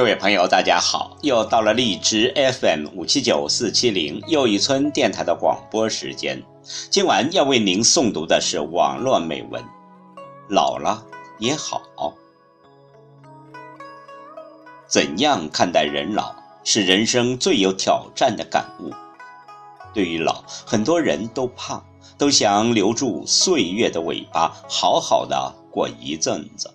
各位朋友，大家好！又到了荔枝 FM 五七九四七零又一村电台的广播时间。今晚要为您诵读的是网络美文《老了也好》。怎样看待人老，是人生最有挑战的感悟。对于老，很多人都怕，都想留住岁月的尾巴，好好的过一阵子。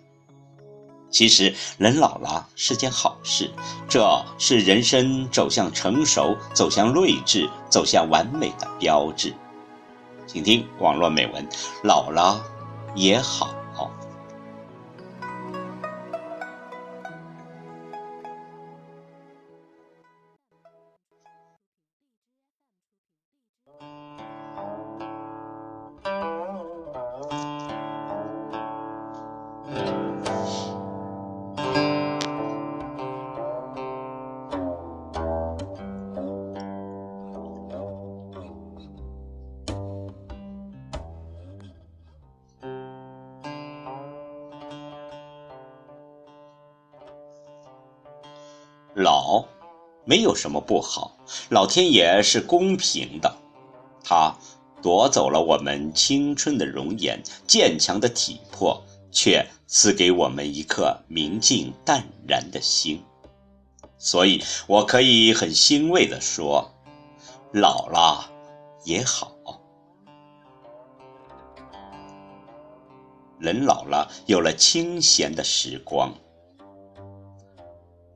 其实，人老了是件好事，这是人生走向成熟、走向睿智、走向完美的标志。请听网络美文：老了也好。老，没有什么不好。老天爷是公平的，他夺走了我们青春的容颜、坚强的体魄，却赐给我们一颗明净淡然的心。所以，我可以很欣慰地说，老了也好。人老了，有了清闲的时光。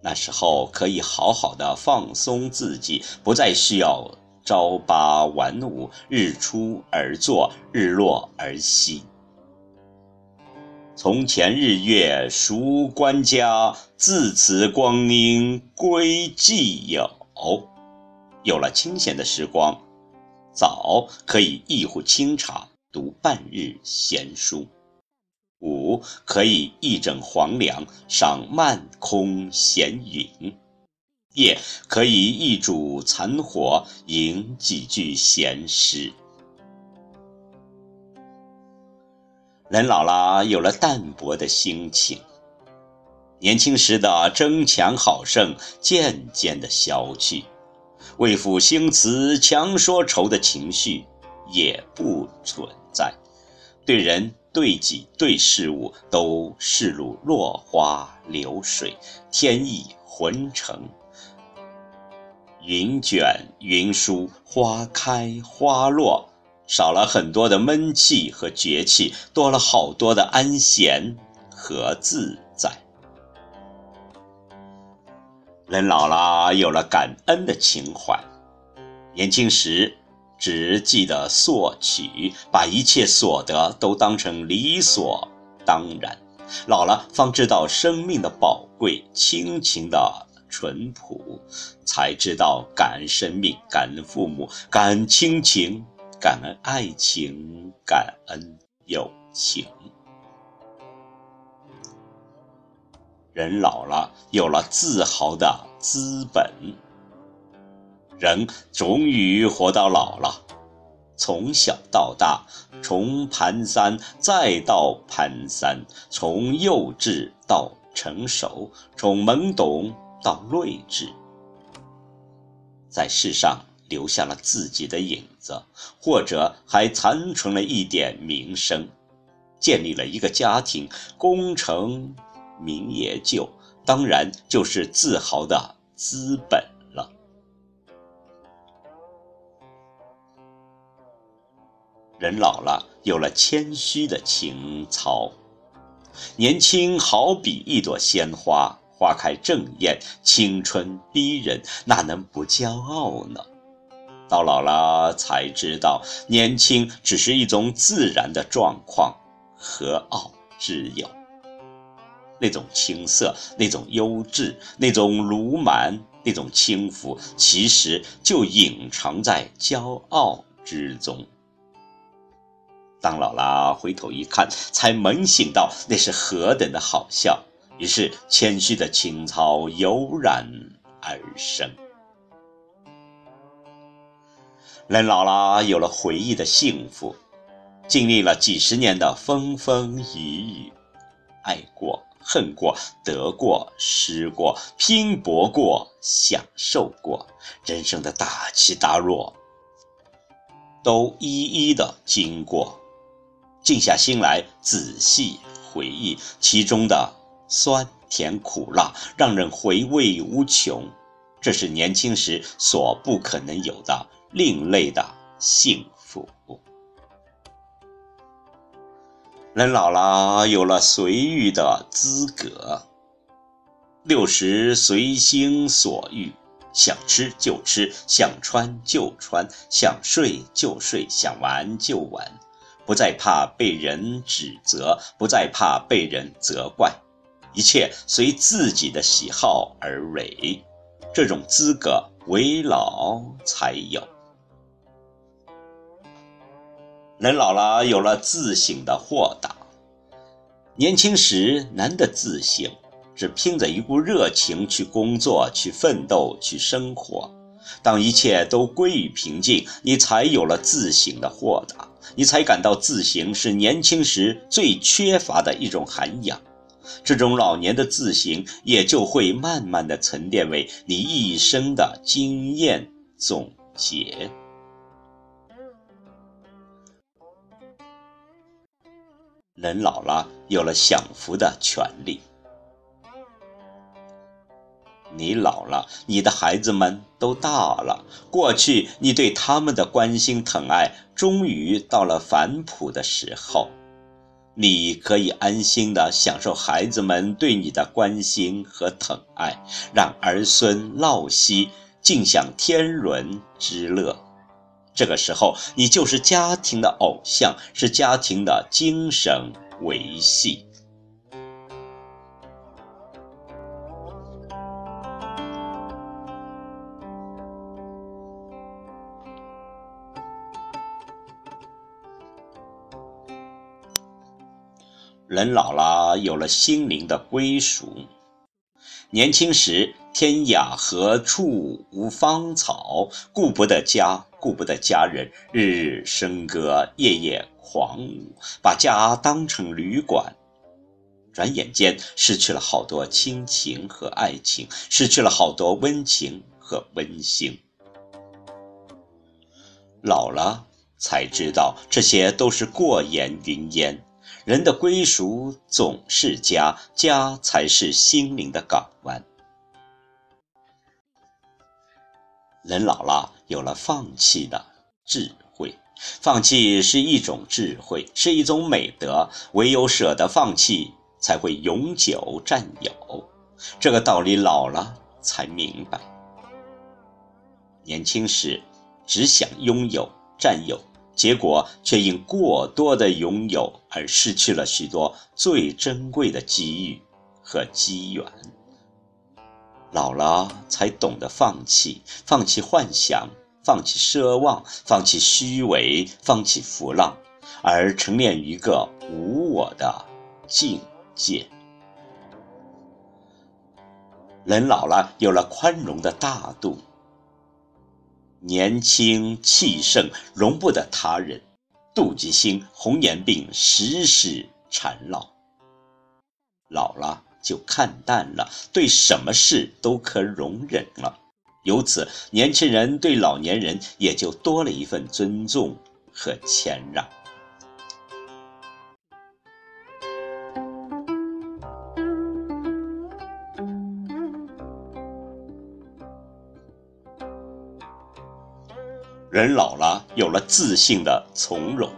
那时候可以好好的放松自己，不再需要朝八晚五、日出而作、日落而息。从前日月属官家，自此光阴归寂友。有了清闲的时光，早可以一壶清茶，读半日闲书。午可以一枕黄粱，赏漫空闲云；夜可以一烛残火，吟几句闲诗。人老了，有了淡泊的心情，年轻时的争强好胜渐渐的消去，为赋新词强说愁的情绪也不存在，对人。对己对事物都视如落花流水，天意浑成。云卷云舒，花开花落，少了很多的闷气和绝气，多了好多的安闲和自在。人老了，有了感恩的情怀，年轻时。只记得索取，把一切所得都当成理所当然。老了方知道生命的宝贵，亲情的淳朴，才知道感恩生命，感恩父母，感恩亲情，感恩爱情，感恩友情。人老了，有了自豪的资本。人终于活到老了，从小到大，从蹒跚再到蹒跚，从幼稚到成熟，从懵懂到睿智，在世上留下了自己的影子，或者还残存了一点名声，建立了一个家庭，功成名也就，当然就是自豪的资本。人老了，有了谦虚的情操。年轻好比一朵鲜花，花开正艳，青春逼人，哪能不骄傲呢？到老了才知道，年轻只是一种自然的状况，何傲之有？那种青涩，那种优质，那种鲁莽，那种轻浮，其实就隐藏在骄傲之中。当老了，回头一看，才猛醒到那是何等的好笑。于是，谦虚的情操油然而生。人老了，有了回忆的幸福，经历了几十年的风风雨雨，爱过、恨过、得过、失过、拼搏过、享受过，人生的大起大落，都一一的经过。静下心来，仔细回忆其中的酸甜苦辣，让人回味无穷。这是年轻时所不可能有的另类的幸福。人老了，有了随遇的资格。六十随心所欲，想吃就吃，想穿就穿，想睡就睡，想玩就玩，不再怕被人指责，不再怕被人责怪，一切随自己的喜好而为。这种资格，为老才有。人老了，有了自省的豁达。年轻时难得自省，只凭着一股热情去工作、去奋斗、去生活。当一切都归于平静，你才有了自省的豁达，你才感到自省是年轻时最缺乏的一种涵养。这种老年的自省，也就会慢慢的沉淀为你一生的经验总结。人老了，有了享福的权利。你老了，你的孩子们都大了。过去你对他们的关心疼爱，终于到了反哺的时候。你可以安心的享受孩子们对你的关心和疼爱，让儿孙闹息，尽享天伦之乐。这个时候，你就是家庭的偶像，是家庭的精神维系。人老了，有了心灵的归属。年轻时，天涯何处无芳草，顾不得家，顾不得家人，日日笙歌，夜夜狂舞，把家当成旅馆。转眼间，失去了好多亲情和爱情，失去了好多温情和温馨。老了，才知道这些都是过眼云烟。人的归属总是家，家才是心灵的港湾。人老了，有了放弃的智慧。放弃是一种智慧，是一种美德。唯有舍得放弃，才会永久占有。这个道理老了才明白。年轻时只想拥有、占有，结果却因过多的拥有而失去了许多最珍贵的机遇和机缘。老了才懂得放弃，放弃幻想，放弃奢望，放弃虚伪，放弃浮浪，而沉湎于一个无我的境界。人老了，有了宽容的大度。年轻气盛，容不得他人，妒忌心、红颜病时时缠绕。老了。就看淡了，对什么事都可容忍了，由此年轻人对老年人也就多了一份尊重和谦让。人老了，有了自信的从容，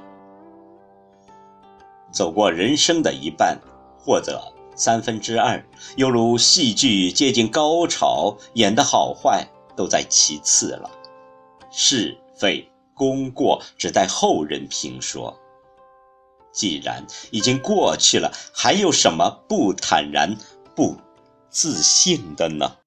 走过人生的一半，或者。三分之二，犹如戏剧接近高潮，演的好坏都在其次了，是非功过只待后人评说。既然已经过去了，还有什么不坦然、不自信的呢？